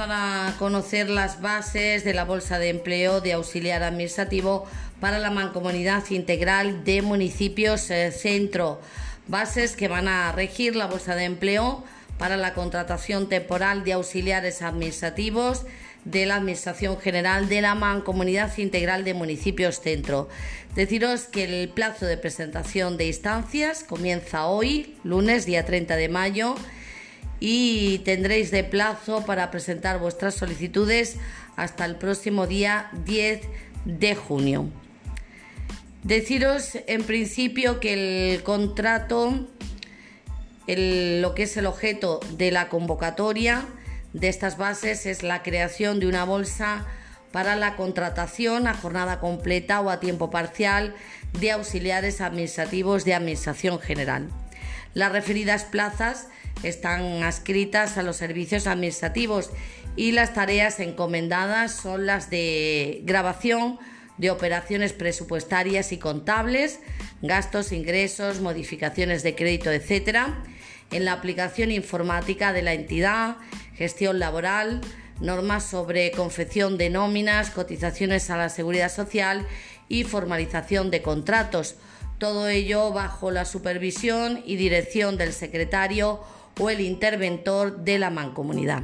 Para conocer las bases de la Bolsa de Empleo de Auxiliar Administrativo para la Mancomunidad Integral de Municipios eh, Centro. Bases que van a regir la Bolsa de Empleo para la contratación temporal de auxiliares administrativos de la Administración General de la Mancomunidad Integral de Municipios Centro. Deciros que el plazo de presentación de instancias comienza hoy, lunes, día 30 de mayo, y tendréis de plazo para presentar vuestras solicitudes hasta el próximo día 10 de junio. Deciros en principio que el contrato, lo que es el objeto de la convocatoria, de estas bases es la creación de una bolsa para la contratación a jornada completa o a tiempo parcial de auxiliares administrativos de Administración General. Las referidas plazas están adscritas a los servicios administrativos y las tareas encomendadas son las de grabación de operaciones presupuestarias y contables, gastos, ingresos, modificaciones de crédito, etc., en la aplicación informática de la entidad, gestión laboral, normas sobre confección de nóminas, cotizaciones a la seguridad social y formalización de contratos. Todo ello bajo la supervisión y dirección del secretario o el interventor de la mancomunidad.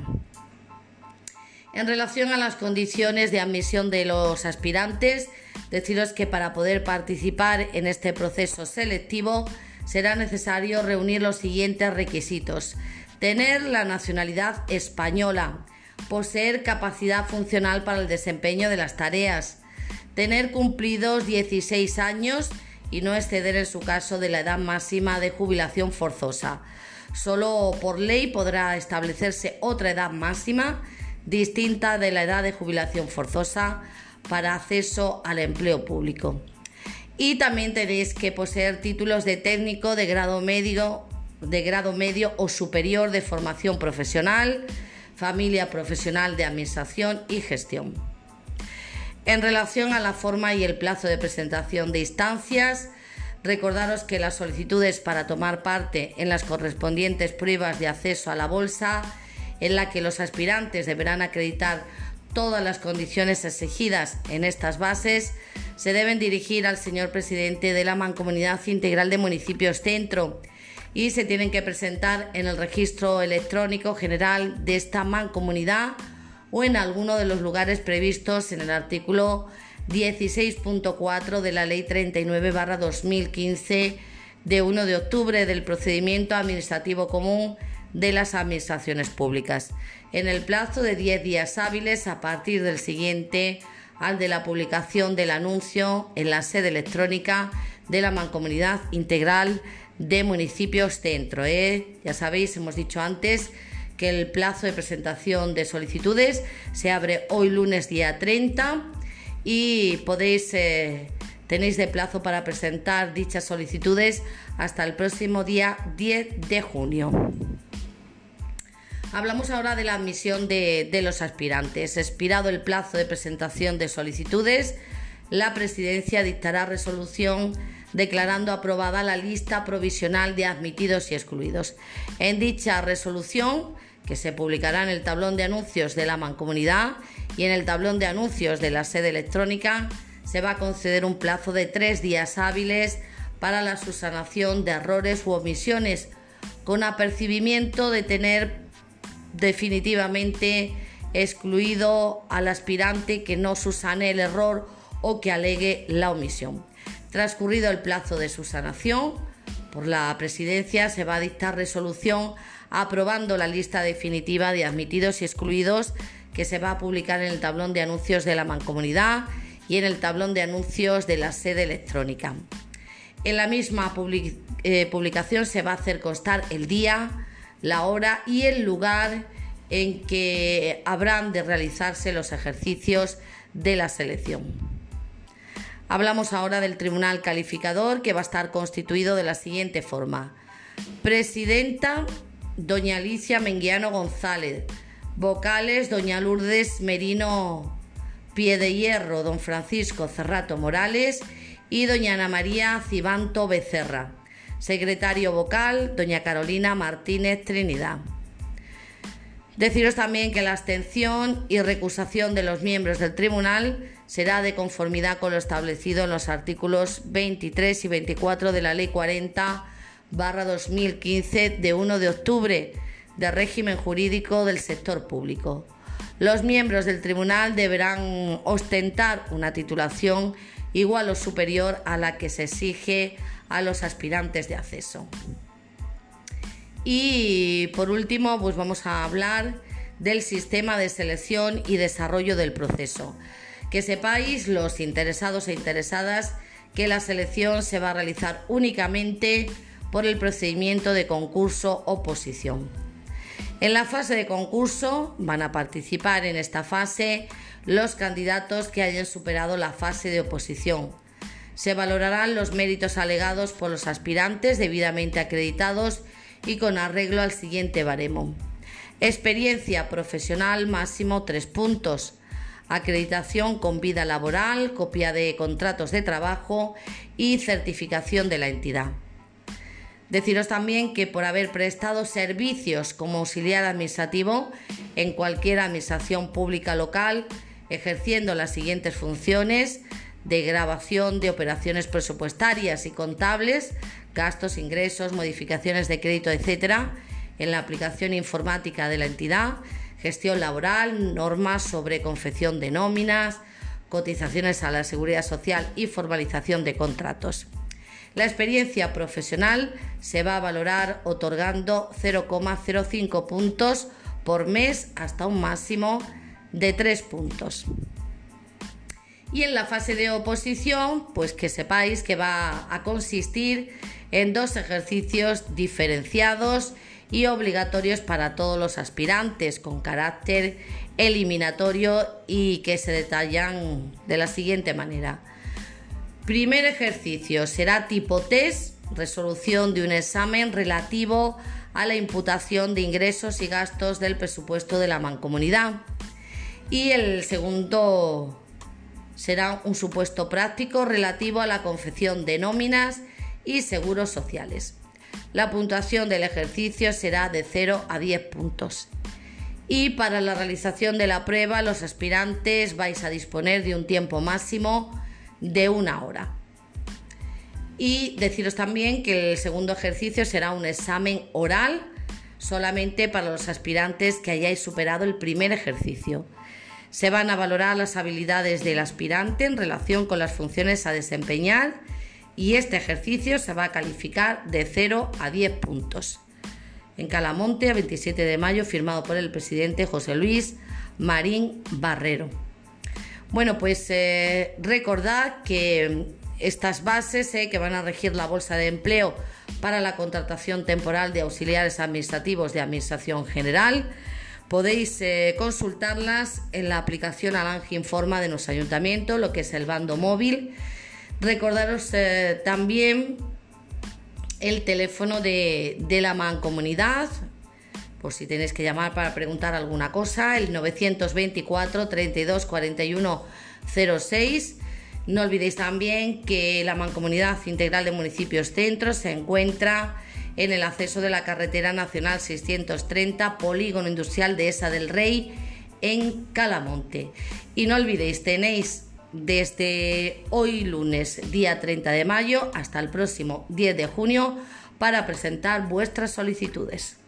En relación a las condiciones de admisión de los aspirantes, deciros que para poder participar en este proceso selectivo será necesario reunir los siguientes requisitos tener la nacionalidad española, poseer capacidad funcional para el desempeño de las tareas, tener cumplidos 16 años y no exceder en su caso de la edad máxima de jubilación forzosa. Solo por ley podrá establecerse otra edad máxima distinta de la edad de jubilación forzosa para acceso al empleo público. Y también tenéis que poseer títulos de técnico de grado medio de grado medio o superior de formación profesional, familia profesional de administración y gestión. En relación a la forma y el plazo de presentación de instancias, recordaros que las solicitudes para tomar parte en las correspondientes pruebas de acceso a la bolsa, en la que los aspirantes deberán acreditar todas las condiciones exigidas en estas bases, se deben dirigir al señor presidente de la Mancomunidad Integral de Municipios Centro, y se tienen que presentar en el registro electrónico general de esta mancomunidad o en alguno de los lugares previstos en el artículo 16.4 de la Ley 39-2015 de 1 de octubre del procedimiento administrativo común de las administraciones públicas, en el plazo de 10 días hábiles a partir del siguiente al de la publicación del anuncio en la sede electrónica de la Mancomunidad Integral de municipios centro. ¿eh? Ya sabéis, hemos dicho antes que el plazo de presentación de solicitudes se abre hoy lunes día 30 y podéis eh, tenéis de plazo para presentar dichas solicitudes hasta el próximo día 10 de junio. Hablamos ahora de la admisión de, de los aspirantes. Expirado el plazo de presentación de solicitudes, la presidencia dictará resolución declarando aprobada la lista provisional de admitidos y excluidos. En dicha resolución, que se publicará en el tablón de anuncios de la mancomunidad y en el tablón de anuncios de la sede electrónica, se va a conceder un plazo de tres días hábiles para la subsanación de errores u omisiones, con apercibimiento de tener definitivamente excluido al aspirante que no subsane el error o que alegue la omisión. Transcurrido el plazo de su sanación, por la presidencia se va a dictar resolución aprobando la lista definitiva de admitidos y excluidos que se va a publicar en el tablón de anuncios de la mancomunidad y en el tablón de anuncios de la sede electrónica. En la misma eh, publicación se va a hacer constar el día, la hora y el lugar en que habrán de realizarse los ejercicios de la selección. Hablamos ahora del Tribunal Calificador que va a estar constituido de la siguiente forma. Presidenta, doña Alicia Menguiano González. Vocales, doña Lourdes Merino Pie de Hierro, don Francisco Cerrato Morales y doña Ana María Cibanto Becerra. Secretario vocal, doña Carolina Martínez Trinidad. Deciros también que la abstención y recusación de los miembros del tribunal será de conformidad con lo establecido en los artículos 23 y 24 de la Ley 40 2015 de 1 de octubre de régimen jurídico del sector público. Los miembros del tribunal deberán ostentar una titulación igual o superior a la que se exige a los aspirantes de acceso. Y por último, pues vamos a hablar del sistema de selección y desarrollo del proceso. Que sepáis los interesados e interesadas que la selección se va a realizar únicamente por el procedimiento de concurso oposición. En la fase de concurso van a participar en esta fase los candidatos que hayan superado la fase de oposición. Se valorarán los méritos alegados por los aspirantes debidamente acreditados y con arreglo al siguiente baremo. Experiencia profesional máximo 3 puntos. Acreditación con vida laboral, copia de contratos de trabajo y certificación de la entidad. Deciros también que por haber prestado servicios como auxiliar administrativo en cualquier administración pública local, ejerciendo las siguientes funciones de grabación de operaciones presupuestarias y contables, gastos, ingresos, modificaciones de crédito, etcétera, en la aplicación informática de la entidad, gestión laboral, normas sobre confección de nóminas, cotizaciones a la seguridad social y formalización de contratos. La experiencia profesional se va a valorar otorgando 0,05 puntos por mes hasta un máximo de 3 puntos. Y en la fase de oposición, pues que sepáis que va a consistir en dos ejercicios diferenciados y obligatorios para todos los aspirantes con carácter eliminatorio y que se detallan de la siguiente manera. Primer ejercicio será tipo test, resolución de un examen relativo a la imputación de ingresos y gastos del presupuesto de la mancomunidad. Y el segundo será un supuesto práctico relativo a la confección de nóminas y seguros sociales. La puntuación del ejercicio será de 0 a 10 puntos. Y para la realización de la prueba, los aspirantes vais a disponer de un tiempo máximo de una hora. Y deciros también que el segundo ejercicio será un examen oral solamente para los aspirantes que hayáis superado el primer ejercicio. Se van a valorar las habilidades del aspirante en relación con las funciones a desempeñar y este ejercicio se va a calificar de 0 a 10 puntos. En Calamonte, a 27 de mayo, firmado por el presidente José Luis Marín Barrero. Bueno, pues eh, recordad que estas bases eh, que van a regir la bolsa de empleo para la contratación temporal de auxiliares administrativos de Administración General podéis eh, consultarlas en la aplicación Alange Informa de nuestro ayuntamiento, lo que es el bando móvil Recordaros también el teléfono de, la mancomunidad, por si tenéis que llamar para preguntar alguna cosa, el 924 32 41 06. No olvidéis también que la Mancomunidad Integral de Municipios Centros se encuentra en el acceso de la Carretera Nacional 630, Polígono Industrial de Esa del Rey, en Calamonte. Y no olvidéis, tenéis desde hoy lunes, día 30 de mayo, hasta el próximo 10 de junio para presentar vuestras solicitudes.